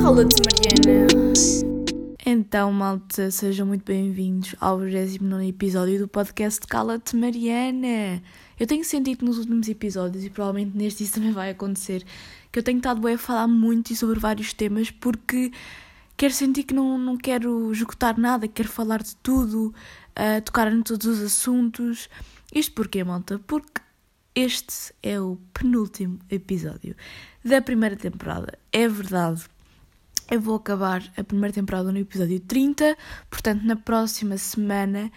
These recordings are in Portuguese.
Cala-te, Mariana. Então, malta, sejam muito bem-vindos ao 29 episódio do podcast Cala-te Mariana. Eu tenho sentido nos últimos episódios, e provavelmente neste isso também vai acontecer, que eu tenho estado a falar muito e sobre vários temas porque quero sentir que não, não quero esgotar nada, quero falar de tudo, uh, tocar em todos os assuntos. Isto porquê, malta? Porque este é o penúltimo episódio da primeira temporada. É verdade. Eu vou acabar a primeira temporada no episódio 30, portanto, na próxima semana.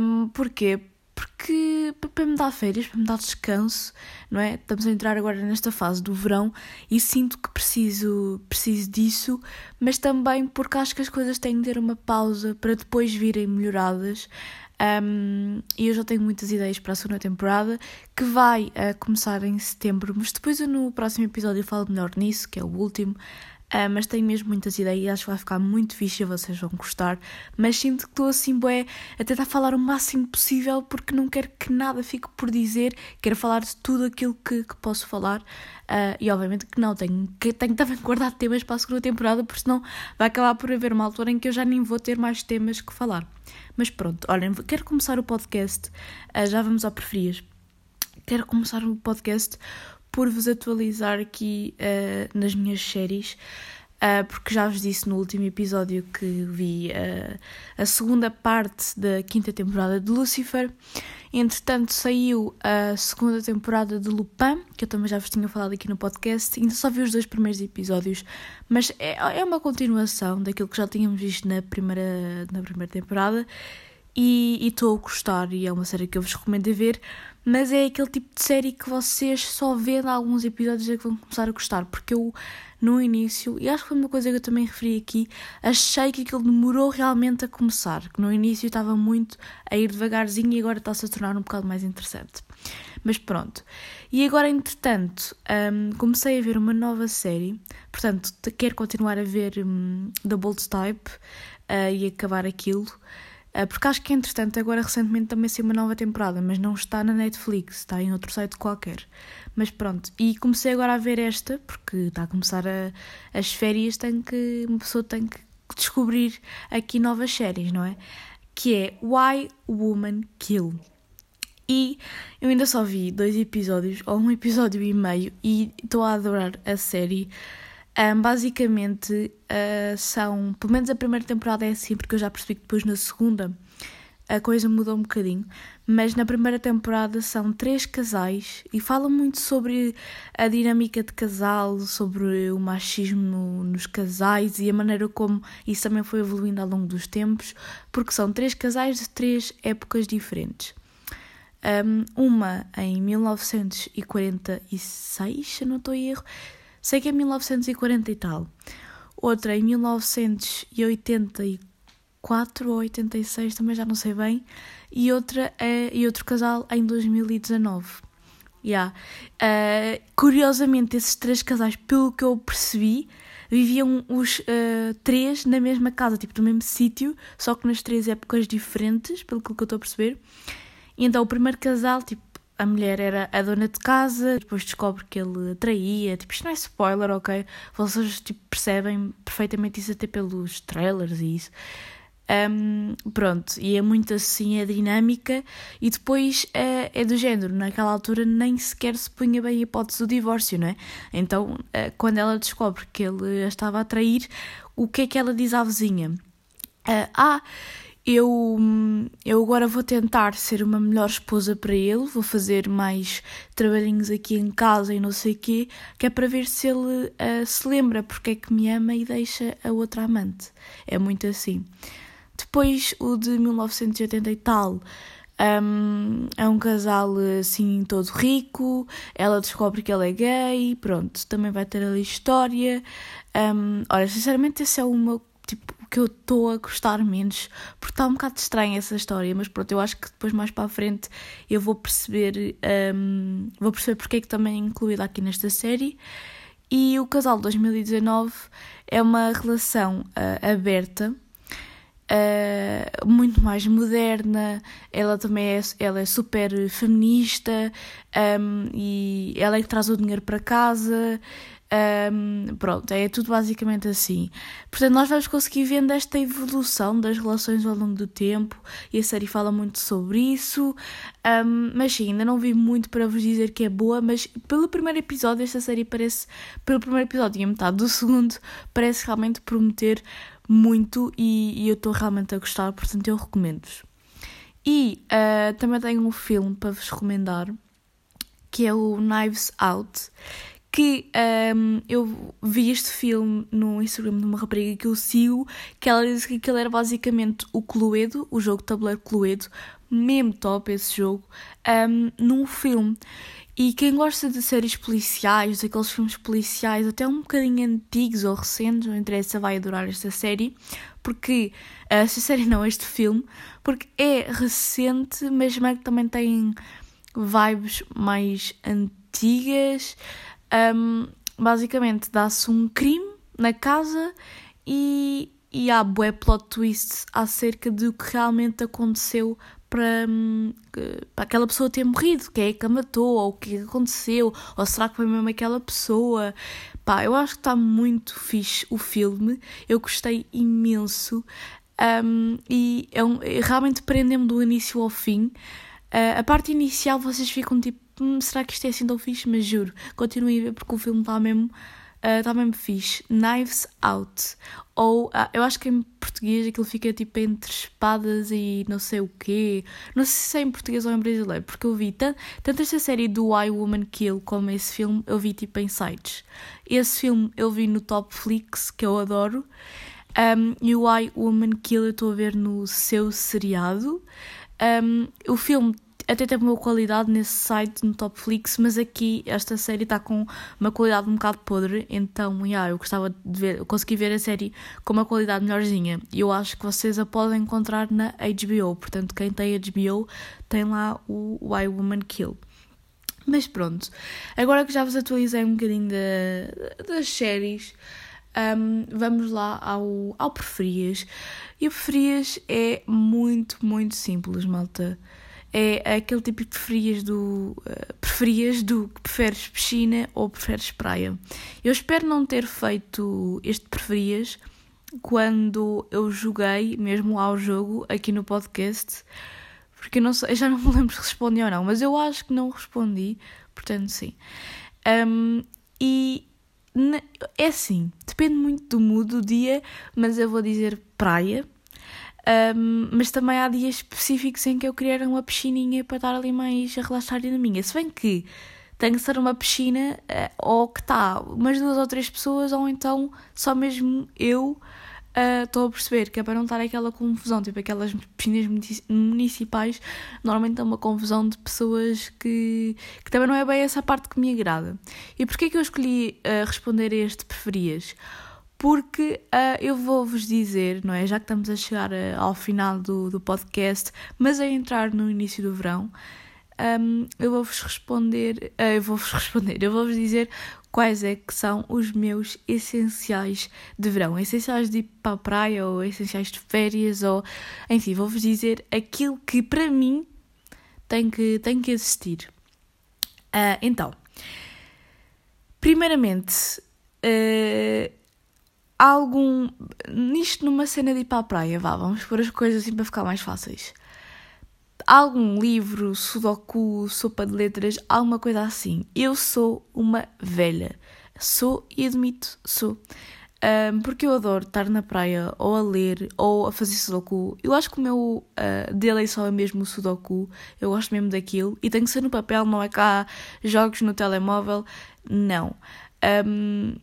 Um, porquê? Porque para me dar férias, para me dar descanso, não é? Estamos a entrar agora nesta fase do verão e sinto que preciso, preciso disso, mas também porque acho que as coisas têm de ter uma pausa para depois virem melhoradas. Um, e eu já tenho muitas ideias para a segunda temporada, que vai uh, começar em setembro, mas depois eu no próximo episódio falo melhor nisso, que é o último. Uh, mas tenho mesmo muitas ideias acho que vai ficar muito fixe e vocês vão gostar. Mas sinto que estou assim, bué, a tentar falar o máximo possível porque não quero que nada fique por dizer, quero falar de tudo aquilo que, que posso falar. Uh, e obviamente que não, tenho, que, tenho também guardar temas para a segunda temporada, porque senão vai acabar por haver uma altura em que eu já nem vou ter mais temas que falar. Mas pronto, olhem, quero começar o podcast, uh, já vamos ao preferias. Quero começar o podcast por vos atualizar aqui uh, nas minhas séries, uh, porque já vos disse no último episódio que vi uh, a segunda parte da quinta temporada de Lucifer. Entretanto, saiu a segunda temporada de Lupin, que eu também já vos tinha falado aqui no podcast. Ainda só vi os dois primeiros episódios, mas é, é uma continuação daquilo que já tínhamos visto na primeira, na primeira temporada. E estou a gostar, e é uma série que eu vos recomendo ver mas é aquele tipo de série que vocês só vendo alguns episódios é que vão começar a gostar, porque eu no início, e acho que foi uma coisa que eu também referi aqui, achei que aquilo demorou realmente a começar, que no início estava muito a ir devagarzinho e agora está-se a tornar um bocado mais interessante. Mas pronto. E agora, entretanto, um, comecei a ver uma nova série, portanto, quero continuar a ver um, Type uh, e acabar aquilo. Ah, porque acho que, entretanto, agora recentemente também saiu uma nova temporada, mas não está na Netflix, está em outro site qualquer. Mas pronto, e comecei agora a ver esta, porque está a começar a, as férias, tem que, uma pessoa tem que descobrir aqui novas séries, não é? Que é Why Woman Kill. E eu ainda só vi dois episódios, ou um episódio e meio, e estou a adorar a série. Um, basicamente uh, são, pelo menos a primeira temporada é assim, porque eu já percebi que depois na segunda a coisa mudou um bocadinho, mas na primeira temporada são três casais e falam muito sobre a dinâmica de casal, sobre o machismo no, nos casais e a maneira como isso também foi evoluindo ao longo dos tempos, porque são três casais de três épocas diferentes. Um, uma em 1946, se não estou em erro, Sei que é 1940 e tal. Outra em 1984 ou 86, também já não sei bem. E outra é, e outro casal em 2019. Yeah. Uh, curiosamente, esses três casais, pelo que eu percebi, viviam os uh, três na mesma casa, tipo no mesmo sítio, só que nas três épocas diferentes, pelo que eu estou a perceber. E então o primeiro casal, tipo, a mulher era a dona de casa, depois descobre que ele traía. Tipo, isto não é spoiler, ok? Vocês tipo, percebem perfeitamente isso até pelos trailers e isso. Um, pronto, e é muito assim a dinâmica, e depois é, é, do género, naquela altura nem sequer se punha bem a hipótese do divórcio, não é? Então, uh, quando ela descobre que ele a estava a trair, o que é que ela diz à vizinha? Uh, ah, eu, eu agora vou tentar ser uma melhor esposa para ele, vou fazer mais trabalhinhos aqui em casa e não sei o quê, que é para ver se ele uh, se lembra porque é que me ama e deixa a outra amante. É muito assim. Depois o de 1980 e tal. Um, é um casal assim todo rico, ela descobre que ele é gay, pronto, também vai ter ali história. Um, olha, sinceramente, esse é o meu tipo, que eu estou a gostar menos, porque está um bocado estranha essa história, mas pronto, eu acho que depois mais para a frente eu vou perceber, um, vou perceber porque é que também é incluída aqui nesta série. E o casal de 2019 é uma relação uh, aberta uh, muito mais moderna, ela também é, ela é super feminista um, e ela é que traz o dinheiro para casa. Um, pronto, é tudo basicamente assim. Portanto, nós vamos conseguir vendo esta evolução das relações ao longo do tempo e a série fala muito sobre isso. Um, mas sim, ainda não vi muito para vos dizer que é boa, mas pelo primeiro episódio, esta série parece, pelo primeiro episódio e a metade do segundo, parece realmente prometer muito e, e eu estou realmente a gostar, portanto, eu recomendo-vos. E uh, também tenho um filme para vos recomendar que é o Knives Out que um, eu vi este filme no Instagram de uma rapariga que eu sigo, que ela disse que aquele era basicamente o Cluedo, o jogo de tabuleiro Cluedo, mesmo top esse jogo, um, num filme. E quem gosta de séries policiais, daqueles filmes policiais, até um bocadinho antigos ou recentes, não interessa, vai adorar esta série, porque esta série não, este filme, porque é recente, mas também tem vibes mais antigas. Um, basicamente, dá-se um crime na casa e, e há bué plot twists acerca do que realmente aconteceu para, hum, para aquela pessoa ter morrido, quem é que a matou, ou o que aconteceu, ou será que foi mesmo aquela pessoa. Pá, eu acho que está muito fixe o filme, eu gostei imenso um, e é um, realmente prende-me do início ao fim. Uh, a parte inicial vocês ficam tipo hum, será que isto é assim tão fixe? Mas juro, continuem a ver porque o filme está mesmo, uh, mesmo fixe. Knives Out. Ou, uh, eu acho que em português aquilo fica tipo entre espadas e não sei o quê. Não sei se é em português ou em brasileiro, porque eu vi tanto, esta série do Why Woman Kill como esse filme, eu vi tipo em sites. Esse filme eu vi no Topflix, que eu adoro. Um, e o Why Woman Kill eu estou a ver no seu seriado. Um, o filme até tem uma qualidade nesse site no Topflix, mas aqui esta série está com uma qualidade um bocado podre, então yeah, eu gostava de ver, consegui ver a série com uma qualidade melhorzinha. E eu acho que vocês a podem encontrar na HBO, portanto, quem tem HBO tem lá o Why Woman Kill. Mas pronto, agora que já vos atualizei um bocadinho de, das séries, um, vamos lá ao, ao preferias. E o preferias é muito, muito simples, malta é aquele tipo de preferias do, uh, preferias do que preferes piscina ou preferes praia. Eu espero não ter feito este preferias quando eu joguei mesmo ao jogo aqui no podcast, porque eu, não sei, eu já não me lembro se respondi ou não, mas eu acho que não respondi, portanto sim. Um, e é assim, depende muito do mood do dia, mas eu vou dizer praia, um, mas também há dias específicos em que eu queria uma piscininha para estar ali mais a relaxar na minha. Se bem que tem que ser uma piscina uh, ou que está umas duas ou três pessoas, ou então só mesmo eu estou uh, a perceber que é para não estar aquela confusão, tipo aquelas piscinas municipais, normalmente é uma confusão de pessoas que, que também não é bem essa parte que me agrada. E porquê que eu escolhi uh, responder a este preferias? Porque uh, eu vou-vos dizer, não é? Já que estamos a chegar uh, ao final do, do podcast, mas a entrar no início do verão, um, eu vou-vos responder, uh, eu vou-vos responder, eu vou-vos dizer quais é que são os meus essenciais de verão. Essenciais de ir para a praia ou essenciais de férias ou... Enfim, vou-vos dizer aquilo que para mim tem que, tem que existir. então, primeiramente... Uh, algum. Nisto, numa cena de ir para a praia, vá, vamos pôr as coisas assim para ficar mais fáceis. Algum livro, sudoku, sopa de letras, alguma coisa assim. Eu sou uma velha. Sou e admito, sou. Um, porque eu adoro estar na praia ou a ler ou a fazer sudoku. Eu acho que o meu uh, dele só é mesmo o sudoku. Eu gosto mesmo daquilo. E tem que ser no papel, não é cá jogos no telemóvel. Não. Um,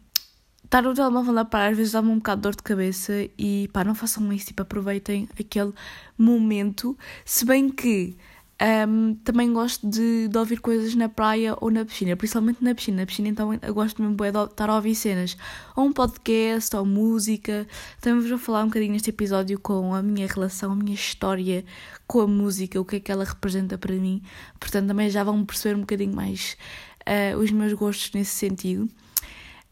estar no telemóvel na praia às vezes dá-me um bocado de dor de cabeça e pá, não façam isso, tipo, aproveitem aquele momento. Se bem que um, também gosto de, de, ouvir coisas na praia ou na piscina, principalmente na piscina. Na piscina, então, eu gosto mesmo de estar a ouvir cenas, ou um podcast, ou música. Também vou falar um bocadinho neste episódio com a minha relação, a minha história com a música, o que é que ela representa para mim. Portanto, também já vão perceber um bocadinho mais uh, os meus gostos nesse sentido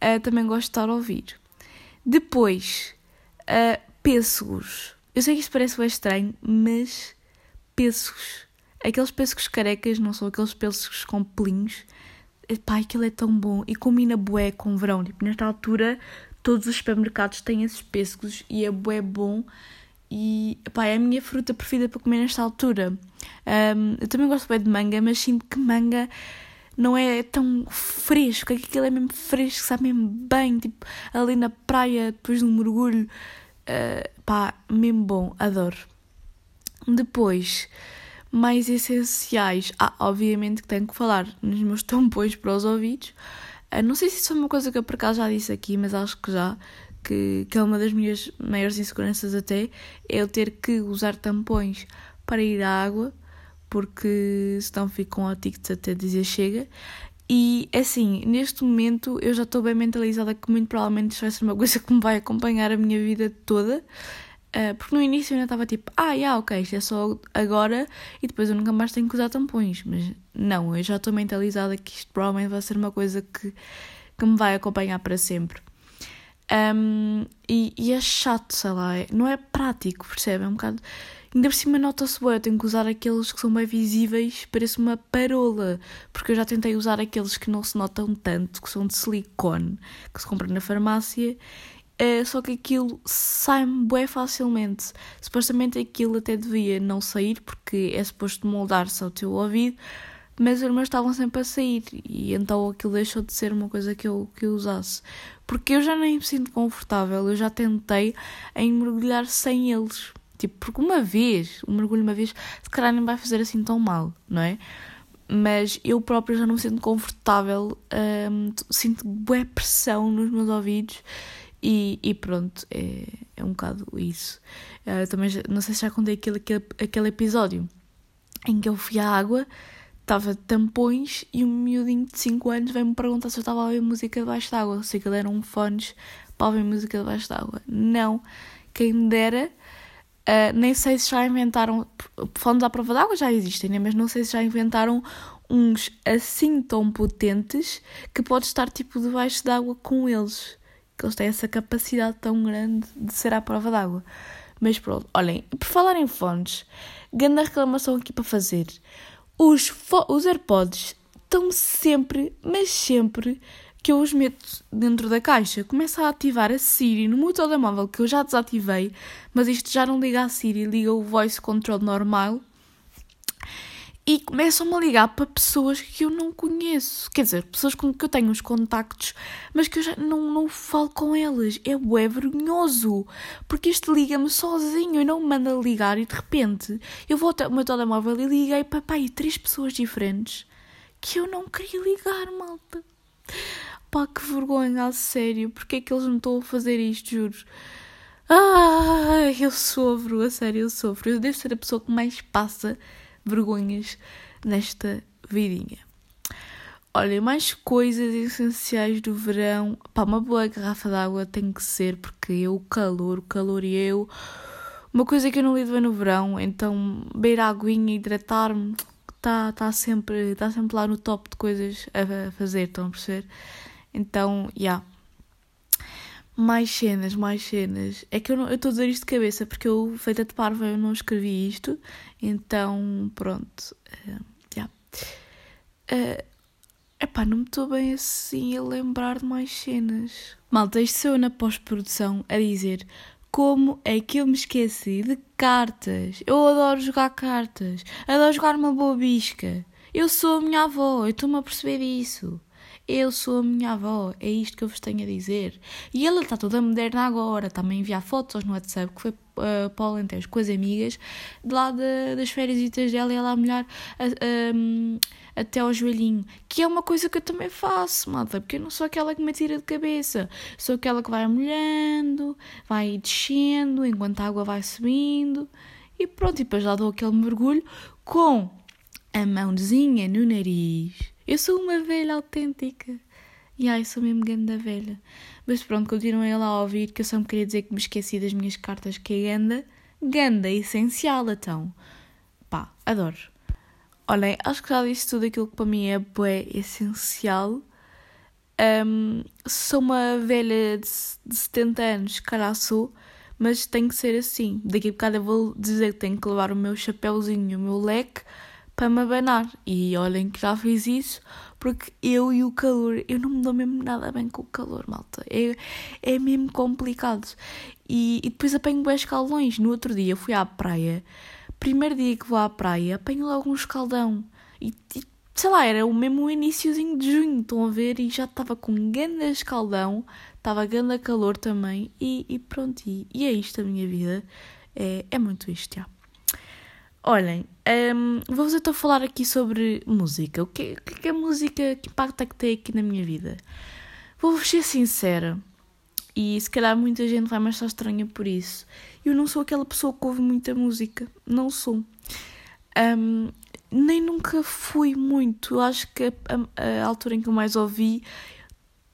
uh, também gosto de estar a ouvir. Depois, uh, pêssegos. Eu sei que isto parece bem estranho, mas pêssegos. Aqueles pêssegos carecas não são aqueles pêssegos com pelinhos. Pá, aquilo é tão bom e combina bué com verão. Tipo, nesta altura, todos os supermercados têm esses pêssegos e é bué bom. E pá, é a minha fruta preferida para comer nesta altura. Um, eu também gosto bem de manga, mas sinto que manga não é tão fresco. Aquilo é mesmo fresco, sabe mesmo bem. Tipo, ali na praia, depois de um mergulho. Uh, pá, mesmo bom, adoro. Depois, mais essenciais. Ah, obviamente que tenho que falar nos meus tampões para os ouvidos. Uh, não sei se isso é uma coisa que eu por acaso já disse aqui, mas acho que já que, que é uma das minhas maiores inseguranças até, é eu ter que usar tampões para ir à água, porque senão fico com otites até dizer chega. E assim, neste momento eu já estou bem mentalizada que muito provavelmente isto vai ser uma coisa que me vai acompanhar a minha vida toda. Uh, porque no início eu ainda estava tipo, ah, yeah, ok, isto é só agora e depois eu nunca mais tenho que usar tampões. Mas não, eu já estou mentalizada que isto provavelmente vai ser uma coisa que, que me vai acompanhar para sempre. Um, e, e, é chato, sei lá, é, não é prático, percebe? É um bocado. Ainda por cima nota-se bem, eu tenho que usar aqueles que são bem visíveis, parece uma parola, porque eu já tentei usar aqueles que não se notam tanto, que são de silicone, que se compram na farmácia, é, só que aquilo sai-me bem facilmente. Supostamente aquilo até devia não sair, porque é suposto moldar-se ao teu ouvido, mas os meus estavam sempre a sair e então aquilo deixou de ser uma coisa que eu, que eu usasse. Porque eu já nem me sinto confortável, eu já tentei em mergulhar sem eles. Tipo, porque uma vez, um mergulho uma vez, se calhar nem vai fazer assim tão mal, não é? Mas eu própria já não me sinto confortável, hum, sinto boa pressão nos meus ouvidos e, e pronto, é, é um bocado isso. Uh, também não sei se já contei aquele, aquele, aquele episódio em que eu fui à água estava tampões e um miudinho de 5 anos veio-me perguntar se eu estava a ouvir música debaixo d'água, se aquilo eram fones para ouvir música debaixo d'água. Não, quem dera, uh, nem sei se já inventaram, fones à prova d'água já existem, né? mas não sei se já inventaram uns assim tão potentes que pode estar tipo debaixo d'água com eles, que eles têm essa capacidade tão grande de ser à prova d'água. Mas pronto, olhem, por falar em fones, grande reclamação aqui para fazer. Os, os AirPods estão sempre, mas sempre que eu os meto dentro da caixa, começa a ativar a Siri no meu telemóvel que eu já desativei, mas isto já não liga a Siri, liga o voice control normal e começam-me a ligar para pessoas que eu não conheço. Quer dizer, pessoas com que eu tenho os contactos, mas que eu já não, não falo com elas. É vergonhoso. Porque isto liga-me sozinho e não me manda ligar e de repente eu vou ao meu telemóvel e liguei para pai, três pessoas diferentes que eu não queria ligar, malta. Pá, que vergonha, a sério. Porquê é que eles me estão a fazer isto, juro? Ai, eu sofro, a sério, eu sofro. Eu devo ser a pessoa que mais passa vergonhas nesta vidinha. Olha, mais coisas essenciais do verão. Pá, uma boa garrafa d'água tem que ser, porque eu, o calor, o calor e eu. Uma coisa que eu não lido bem no verão, então beber aguinha, hidratar-me, está tá sempre, tá sempre lá no top de coisas a fazer, estão a perceber? Então, já. Yeah mais cenas, mais cenas. É que eu estou a dizer isto de cabeça porque eu, feita de parva, eu não escrevi isto. Então, pronto. Uh, yeah. uh, epá, não me estou bem assim a lembrar de mais cenas. Malta, isto sou eu na pós-produção a dizer como é que eu me esqueci de cartas. Eu adoro jogar cartas. Adoro jogar uma boa bisca. Eu sou a minha avó, eu estou-me a perceber disso. Eu sou a minha avó, é isto que eu vos tenho a dizer. E ela está toda moderna agora, está-me a enviar fotos no WhatsApp, que foi uh, para o com as amigas, de lá de, das férias dela e ela a molhar uh, até ao joelhinho. Que é uma coisa que eu também faço, malta, porque eu não sou aquela que me tira de cabeça. Sou aquela que vai molhando, vai descendo, enquanto a água vai subindo. E pronto, e depois lá dou aquele mergulho com a mãozinha no nariz eu sou uma velha autêntica. E ai, sou mesmo ganda velha. Mas pronto, continuem lá a ouvir que eu só me queria dizer que me esqueci das minhas cartas que é ganda. Ganda, essencial então. Pá, adoro. Olhem, acho que já disse tudo aquilo que para mim é bué essencial. Um, sou uma velha de, de 70 anos, calhar sou, mas tem que ser assim. Daqui a bocado eu vou dizer que tenho que levar o meu chapéuzinho, o meu leque para me abanar. E olhem que já fiz isso, porque eu e o calor, eu não me dou mesmo nada bem com o calor, malta. É, é mesmo complicado. E, e depois apanho bem escaldões. No outro dia fui à praia, primeiro dia que vou à praia, apanho logo um escaldão. E, e sei lá, era o mesmo iníciozinho de junho, estão a ver? E já estava com um grande escaldão, estava grande calor também, e, e pronto, e, e, é isto a minha vida. É, é muito isto, já. Olhem, um, vou-vos então falar aqui sobre música. O que, o que é música, que impacto é que tem aqui na minha vida? Vou-vos ser sincera, e se calhar muita gente vai me achar estranha por isso. Eu não sou aquela pessoa que ouve muita música, não sou. Um, nem nunca fui muito. Eu acho que a, a, a, altura em que eu mais ouvi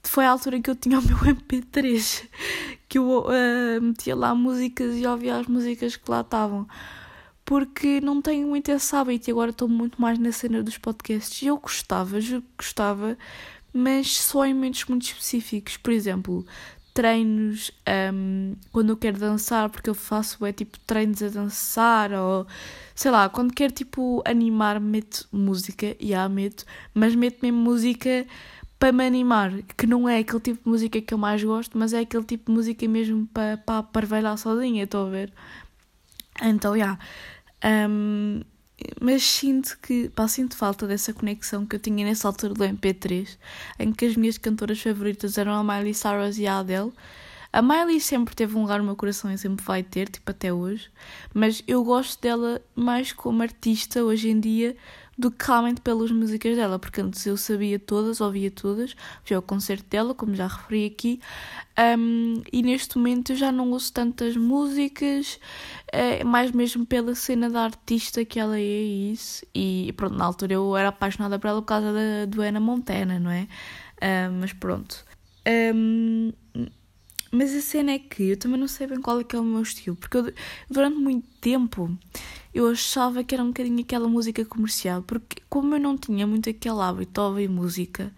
foi a altura em que eu tinha o meu MP3, que eu uh, metia lá músicas e ouvia as músicas que lá estavam. Porque não tenho muito esse hábito e agora estou muito mais na cena dos podcasts. Eu gostava, juro que gostava, mas só em momentos muito específicos. Por exemplo, treinos um, quando eu quero dançar, porque eu faço é tipo treinos a dançar, ou sei lá, quando quero tipo animar, meto música, e há meto, mas meto mesmo música para me animar, que não é aquele tipo de música que eu mais gosto, mas é aquele tipo de música mesmo para, para parvelhar sozinha, estou a ver? Então, já. Yeah. Um, mas sinto que, pá, sinto falta dessa conexão que eu tinha nessa altura do MP3, em que as minhas cantoras favoritas eram a Miley Cyrus e a Adele. A Miley sempre teve um lugar no meu coração e sempre vai ter, tipo até hoje, mas eu gosto dela mais como artista hoje em dia do que realmente pelas músicas dela, porque antes eu sabia todas, ouvia todas, fui ao concerto dela, como já referi aqui, um, e neste momento eu já não ouço tantas músicas, é, mais mesmo pela cena da artista que ela é isso, e pronto, na altura eu era apaixonada por ela por causa da, do Ana Montana, não é? Um, mas pronto. Um, mas a cena é que eu também não sei bem qual é que é o meu estilo, porque eu, durante muito tempo eu achava que era um bocadinho aquela música comercial, porque como eu não tinha muito aquele hábito de ouvir música,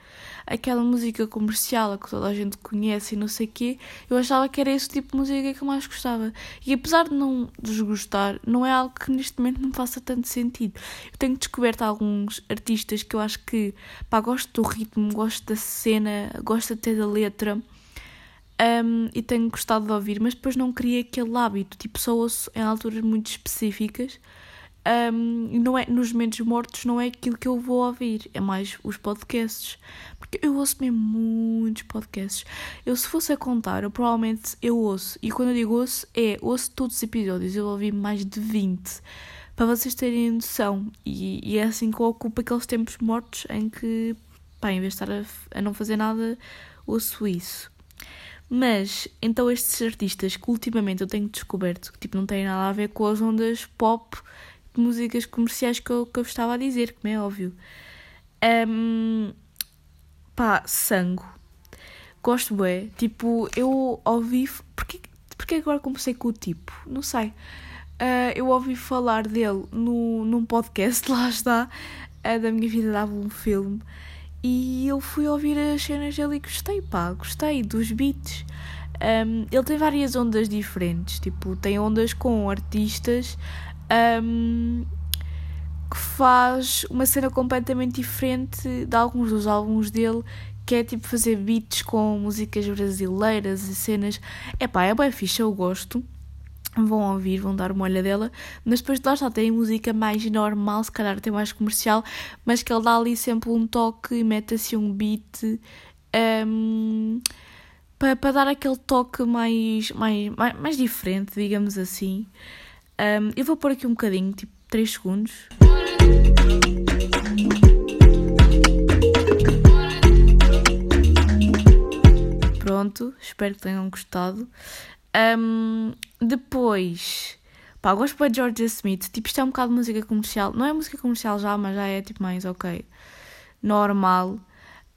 aquela música comercial que toda a gente conhece e não sei o quê, eu achava que era esse tipo de música que eu mais gostava. E apesar de não desgostar, não é algo que neste momento me faça tanto sentido. Eu tenho descoberto alguns artistas que eu acho que, pá, gosto do ritmo, gosto da cena, gosto até da letra um, e tenho gostado de ouvir, mas depois não criei aquele hábito, tipo, só ouço em alturas muito específicas. Um, não é, nos momentos mortos não é aquilo que eu vou ouvir, é mais os podcasts. Porque eu ouço mesmo muitos podcasts. Eu, se fosse a contar, eu provavelmente eu ouço. E quando eu digo ouço, é ouço todos os episódios. Eu ouvi mais de 20. Para vocês terem noção. E, e é assim que eu ocupo aqueles tempos mortos em que, pá, em vez de estar a, a não fazer nada, ouço isso. Mas, então estes artistas que ultimamente eu tenho descoberto, que tipo, não têm nada a ver com as ondas pop de músicas comerciais que eu, que eu estava a dizer, como é óbvio. Um, pá, Sango. Gosto bem. Tipo, eu ouvi... Porquê, porquê agora comecei com o tipo? Não sei. Uh, eu ouvi falar dele no, num podcast, lá está, uh, da minha vida dava um filme. E eu fui ouvir as cenas dele e gostei, pá, gostei dos beats. Um, ele tem várias ondas diferentes, tipo, tem ondas com artistas um, que faz uma cena completamente diferente de alguns dos álbuns dele, que é tipo fazer beats com músicas brasileiras e cenas. É pá, é bem fixe, eu gosto vão ouvir, vão dar uma olha dela, mas depois de lá está, tem música mais normal, se calhar até mais comercial, mas que ele dá ali sempre um toque e mete assim um beat um, para, para dar aquele toque mais, mais, mais, mais diferente, digamos assim. Um, eu vou pôr aqui um bocadinho, tipo 3 segundos. Pronto, espero que tenham gostado. Um, depois, pá, gosto de George Smith. Tipo, isto é um bocado de música comercial. Não é música comercial já, mas já é tipo mais ok. Normal.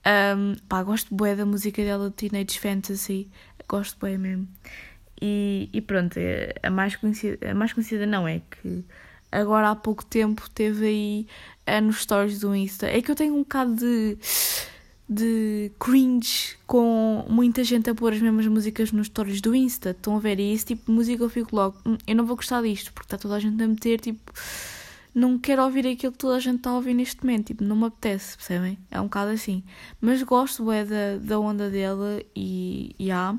Um, pá, gosto bué da música dela, Teenage Fantasy. Gosto bué mesmo. E, e pronto, é, a mais, conhecida, a mais conhecida não é que agora há pouco tempo teve aí nos stories do Insta. É que eu tenho um bocado de de cringe com muita gente a pôr as mesmas músicas nos stories do Insta. Estão a ver? E esse tipo de música eu fico logo, hum, eu não vou gostar disto, porque está toda a gente a meter, tipo, não quero ouvir aquilo que toda a gente está a ouvir neste momento, tipo, não me apetece, percebem? É um bocado assim. Mas gosto é da, da onda dela e, e há.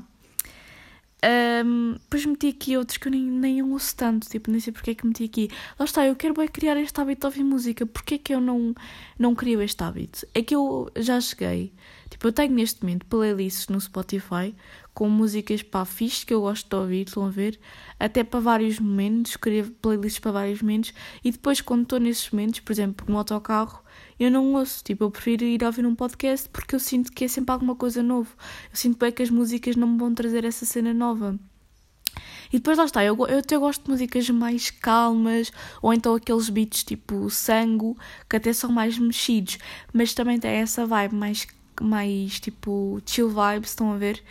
Um, depois meti aqui outros que eu nem, nem ouço tanto, tipo, nem sei porque é que meti aqui. Lá está, eu quero bem criar este hábito de ouvir música, porque é que eu não, não crio este hábito? É que eu já cheguei, tipo, eu tenho neste momento playlists no Spotify com músicas para fixe que eu gosto de ouvir, estão a ver? Até para vários momentos, escrevo playlists para vários momentos e depois quando estou nesses momentos, por exemplo, no autocarro, eu não ouço. Tipo, eu prefiro ir ouvir um podcast porque eu sinto que é sempre alguma coisa nova. Eu sinto bem que as músicas não me vão trazer essa cena nova. E depois lá está, eu, eu até gosto de músicas mais calmas, ou então aqueles beats tipo sangue, que até são mais mexidos, mas também tem essa vibe mais, mais tipo chill vibes, estão a ver?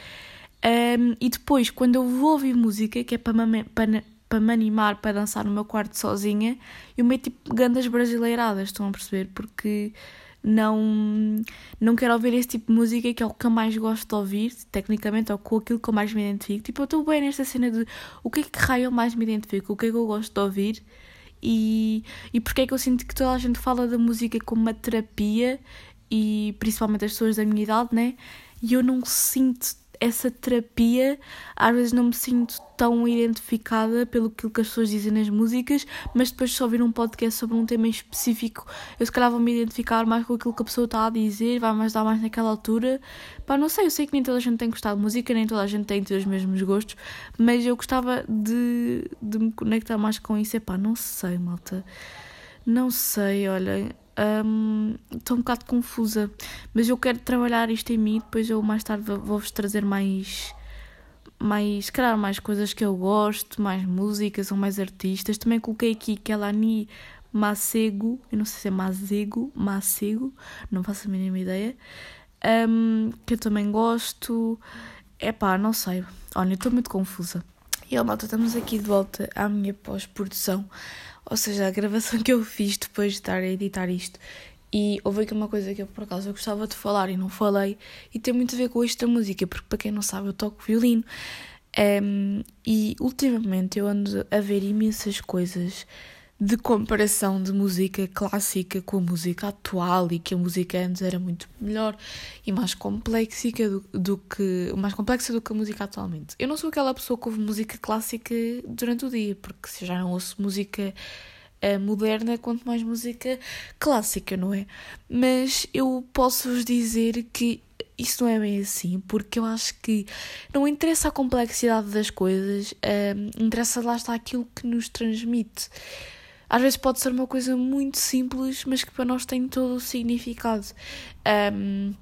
Um, e depois, quando eu vou ouvir música, que é para para, para me animar para dançar no meu quarto sozinha, eu meto tipo gandas brasileiradas, estão a perceber? Porque não, não quero ouvir esse tipo de música que é o que eu mais gosto de ouvir, tecnicamente, ou com aquilo que eu mais me identifico. Tipo, eu estou bem nesta cena de o que é que raio eu mais me identifico, o que é que eu gosto de ouvir e, e porque é que eu sinto que toda a gente fala da música como uma terapia e principalmente as pessoas da minha idade, né? E eu não sinto essa terapia, às vezes não me sinto tão identificada pelo que as pessoas dizem nas músicas, mas depois se ouvir um podcast sobre um tema em específico, eu se calhar vou me identificar mais com aquilo que a pessoa está a dizer, vai mais dar mais naquela altura. Pá, não sei, eu sei que nem toda a gente tem gostado de música, nem toda a gente tem os mesmos gostos, mas eu gostava de, de me conectar mais com isso. É pá, não sei, malta. Não sei, olha, estou um, um bocado confusa, mas eu quero trabalhar isto em mim. Depois eu mais tarde vou-vos trazer mais, mais, calhar mais coisas que eu gosto, mais músicas ou mais artistas. Também coloquei aqui aquela Ani Macego, eu não sei se é Mazego, Macego, não faço a mínima ideia, um, que eu também gosto. É pá, não sei, olha, estou muito confusa. E ó, malta, estamos aqui de volta à minha pós-produção. Ou seja, a gravação que eu fiz depois de estar a editar isto. E houve aqui uma coisa que eu por acaso eu gostava de falar e não falei, e tem muito a ver com esta música, porque para quem não sabe eu toco violino. Um, e ultimamente eu ando a ver imensas coisas de comparação de música clássica com a música atual e que a música antes era muito melhor e mais complexa do, do que mais complexa do que a música atualmente. Eu não sou aquela pessoa que ouve música clássica durante o dia, porque se já não ouço música uh, moderna, quanto mais música clássica, não é? Mas eu posso vos dizer que isso não é bem assim, porque eu acho que não interessa a complexidade das coisas, uh, interessa lá está aquilo que nos transmite. Às vezes pode ser uma coisa muito simples, mas que para nós tem todo o significado. Um,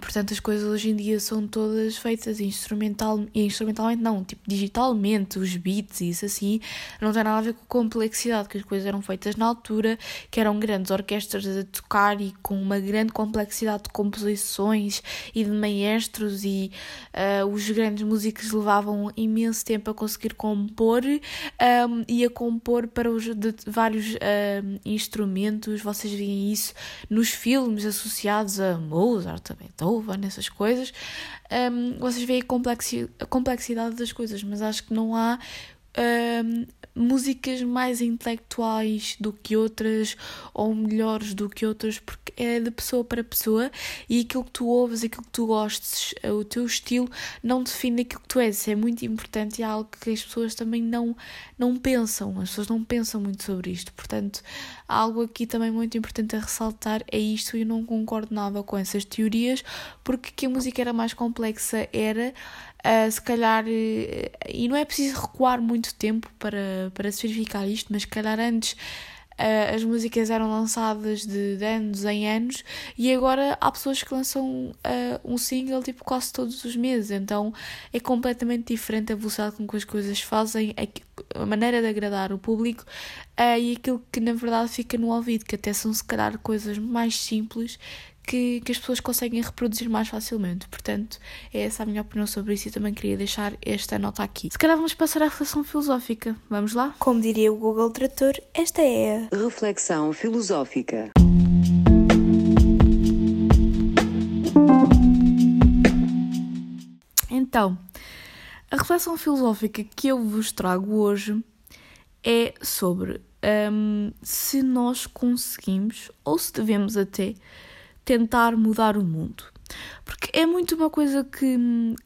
Portanto, as coisas hoje em dia são todas feitas instrumental, instrumentalmente, não, tipo digitalmente, os beats e isso assim, não tem nada a ver com a complexidade, que as coisas eram feitas na altura, que eram grandes orquestras a tocar e com uma grande complexidade de composições e de maestros, e uh, os grandes músicos levavam imenso tempo a conseguir compor um, e a compor para os de, vários uh, instrumentos. Vocês veem isso nos filmes associados a Mozart também Beethoven, essas coisas, um, vocês veem a, complexi a complexidade das coisas, mas acho que não há um, músicas mais intelectuais do que outras ou melhores do que outras, porque é de pessoa para pessoa e aquilo que tu ouves, aquilo que tu gostes, o teu estilo não define aquilo que tu és. Isso é muito importante e é algo que as pessoas também não, não pensam, as pessoas não pensam muito sobre isto. Portanto, algo aqui também muito importante a ressaltar é isto e eu não concordo nada com essas teorias, porque que a música era mais complexa era Uh, se calhar, uh, e não é preciso recuar muito tempo para, para se verificar isto, mas se calhar antes uh, as músicas eram lançadas de, de, anos em anos e agora há pessoas que lançam um single tipo quase todos os meses, então é completamente diferente a velocidade com que as coisas fazem, a maneira de agradar o público e aquilo que na verdade fica no ouvido, que até são se calhar coisas mais simples que, que as pessoas conseguem reproduzir mais facilmente. Portanto, é essa a minha opinião sobre isso e também queria deixar esta nota aqui. Se calhar vamos passar à reflexão filosófica. Vamos lá? Como diria o Google Trator, esta é a reflexão filosófica. Então, a reflexão filosófica que eu vos trago hoje é sobre um, se nós conseguimos ou se devemos até tentar mudar o mundo. Porque é muito uma coisa que,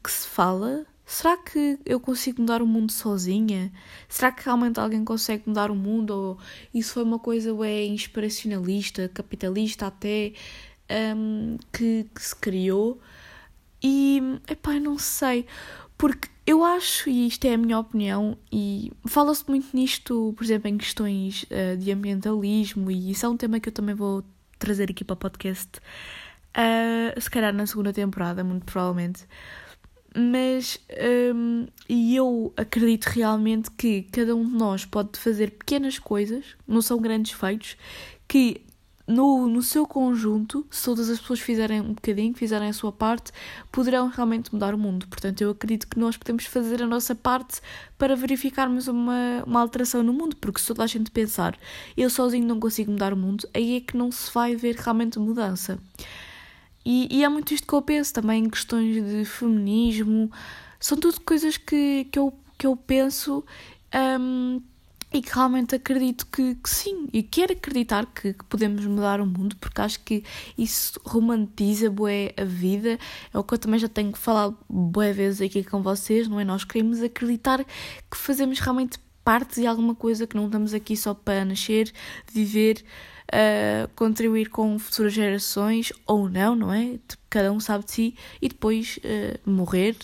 que se fala. Será que eu consigo mudar o mundo sozinha? Será que realmente alguém consegue mudar o mundo? Ou isso foi uma coisa é inspiracionalista, capitalista até, um, que, que se criou? E, epá, não sei. Porque eu acho, e isto é a minha opinião, e fala-se muito nisto, por exemplo, em questões uh, de ambientalismo, e isso é um tema que eu também vou trazer aqui para o podcast, uh, se calhar na segunda temporada, muito provavelmente. Mas um, eu acredito realmente que cada um de nós pode fazer pequenas coisas, não são grandes feitos, que no, no seu conjunto, se todas as pessoas fizerem um bocadinho, fizerem a sua parte, poderão realmente mudar o mundo. Portanto, eu acredito que nós podemos fazer a nossa parte para verificarmos uma, uma alteração no mundo, porque se toda a gente pensar eu sozinho não consigo mudar o mundo, aí é que não se vai ver realmente mudança. E, e é muito isto que eu penso também em questões de feminismo, são tudo coisas que, que, eu, que eu penso. Um, e que realmente acredito que, que sim, e quero acreditar que, que, podemos mudar o mundo, porque acho que isso romantiza bué a vida, é o que eu também já tenho falado bué vezes aqui com vocês, não é? Nós queremos acreditar que fazemos realmente parte de alguma coisa, que não estamos aqui só para nascer, viver, uh, contribuir com futuras gerações, ou não, não é? Cada um sabe de si, e depois uh, morrer,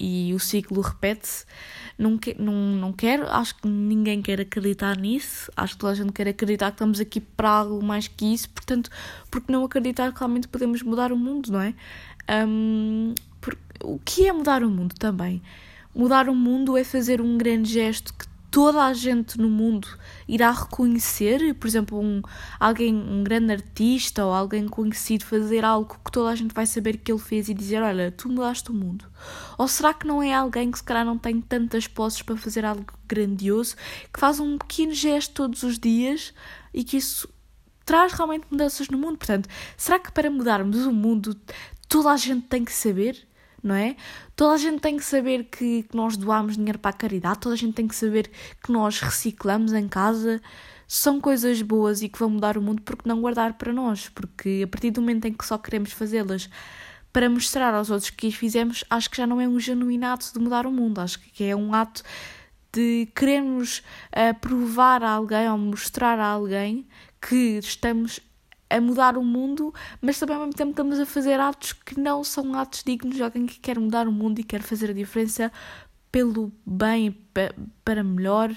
e o ciclo repete-se não, não, não quero, acho que ninguém quer acreditar nisso, acho que toda a gente quer acreditar que estamos aqui para algo mais que isso, portanto, porque não acreditar que realmente podemos mudar o mundo, não é? Um, o que é mudar o mundo também? Mudar o mundo é fazer um grande gesto que toda a gente no mundo irá reconhecer, por exemplo, um, alguém, um grande artista ou alguém conhecido fazer algo que toda a gente vai saber que ele fez e dizer, olha, tu mudaste o mundo. Ou será que não é alguém que se calhar não tem tantas posses para fazer algo grandioso, que faz um pequeno gesto todos os dias e que isso traz realmente mudanças no mundo? Portanto, será que para mudarmos o mundo toda a gente tem que saber? Não é? Toda a gente tem que saber que, que nós doamos dinheiro para a caridade, toda a gente tem que saber que nós reciclamos em casa. São coisas boas e que vão mudar o mundo, porque não guardar para nós? Porque a partir do momento em que só queremos fazê-las para mostrar aos outros que as fizemos, acho que já não é um genuíno ato de mudar o mundo, acho que é um ato de queremos uh, provar a alguém ou mostrar a alguém que estamos a mudar o mundo, mas também ao mesmo tempo estamos a fazer atos que não são atos dignos de alguém que quer mudar o mundo e quer fazer a diferença pelo bem, para melhor.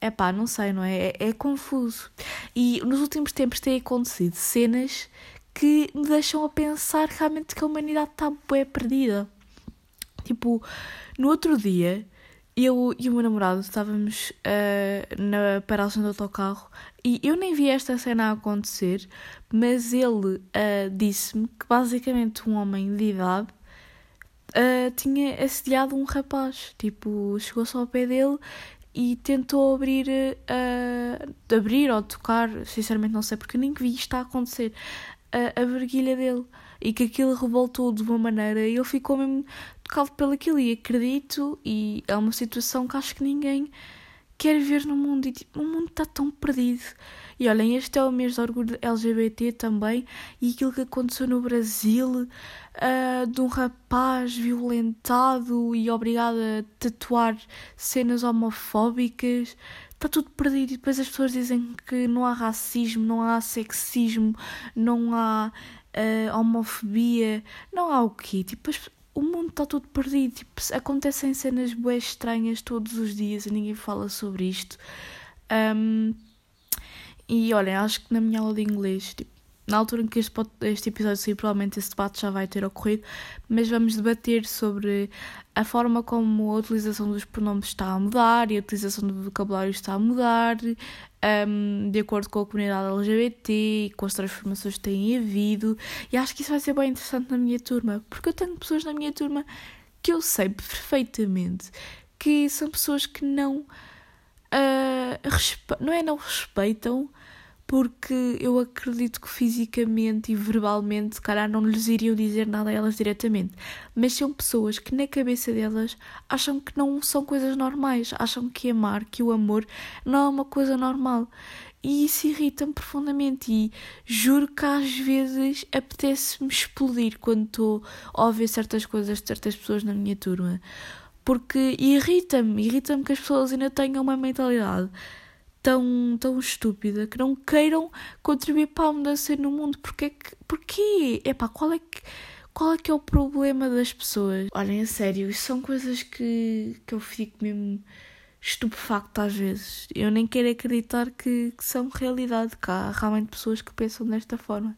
É pá, não sei, não é? é? É confuso. E nos últimos tempos têm acontecido cenas que me deixam a pensar realmente que a humanidade está bem perdida. Tipo, no outro dia eu e o meu namorado estávamos uh, na paragem do autocarro e eu nem vi esta cena acontecer, mas ele uh, disse-me que basicamente um homem de idade uh, tinha assediado um rapaz. Tipo, chegou só ao pé dele e tentou abrir, abrir ou tocar, sinceramente não sei porque nem vi isto a acontecer, a verguilha dele. E que aquilo revoltou de uma maneira e ele ficou mesmo tocado pelo aquilo. E acredito, e é uma situação que acho que ninguém quer ver no mundo. E tipo, o mundo está tão perdido. E olhem, este é o mês de orgulho LGBT também. E aquilo que aconteceu no Brasil, uh, de um rapaz violentado e obrigado a tatuar cenas homofóbicas. Está tudo perdido. E depois as pessoas dizem que não há racismo, não há sexismo, não há uh, homofobia. Não há o quê? Tipo, as, o mundo está todo perdido. Tipo, acontecem cenas bem estranhas todos os dias e ninguém fala sobre isto. Um, e olhem, acho que na minha aula de inglês, tipo, na altura em que este, este episódio sair, provavelmente esse debate já vai ter ocorrido, mas vamos debater sobre a forma como a utilização dos pronomes está a mudar e a utilização do vocabulário está a mudar, um, de acordo com a comunidade LGBT e com as transformações que têm havido. E acho que isso vai ser bem interessante na minha turma, porque eu tenho pessoas na minha turma que eu sei perfeitamente que são pessoas que não. Uh, não é não respeitam, porque eu acredito que fisicamente e verbalmente, se calhar, não lhes iriam dizer nada a elas diretamente. Mas são pessoas que, na cabeça delas, acham que não são coisas normais, acham que amar, que o amor não é uma coisa normal. E isso irrita-me profundamente. E juro que às vezes apetece-me explodir quando estou a ouvir certas coisas de certas pessoas na minha turma. Porque irrita-me, irrita-me que as pessoas ainda tenham uma mentalidade tão, tão estúpida que não queiram contribuir para a mudança no mundo. Porquê? Que, porquê? Epá, qual é que. Qual é que é o problema das pessoas? Olhem, a sério, isso são coisas que, que eu fico mesmo estupefacto às vezes. Eu nem quero acreditar que, que são realidade, que há realmente pessoas que pensam desta forma.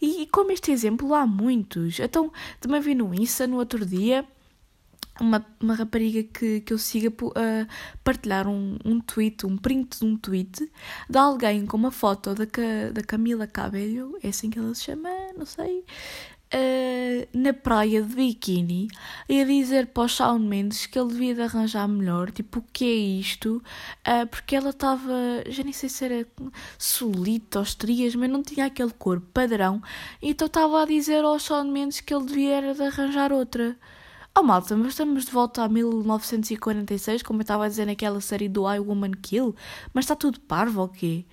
E, e como este exemplo, há muitos. Então, também vi no Insta no outro dia uma, uma rapariga que, que eu siga a partilhar um, um tweet, um print de um tweet de alguém com uma foto da, da Camila Cabello, é assim que ela se chama, não sei, uh, na praia de biquíni e a dizer para o Shawn Mendes que ele devia de arranjar melhor, tipo, o que é isto? Uh, porque ela estava, já nem sei se era solita ou estrias, mas não tinha aquele corpo padrão, então estava a dizer ao Shawn Mendes que ele devia de arranjar outra. Oh malta, mas estamos de volta a 1946, como eu estava a dizer naquela série do I Woman Kill, mas está tudo parvo ou quê?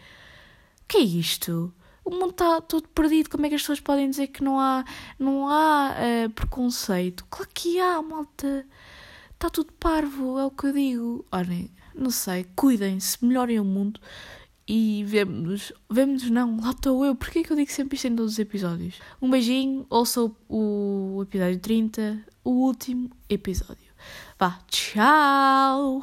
Que é isto? O mundo está todo perdido, como é que as pessoas podem dizer que não há, não há uh, preconceito? Claro que há, malta. Está tudo parvo, é o que eu digo. Olhem, não sei, cuidem-se, melhorem o mundo e vemos-nos. Vemos-nos não, lá estou eu. Porquê que eu digo sempre isto em todos os episódios? Um beijinho, ouça o, o episódio 30, o último episódio. Vá, tchau!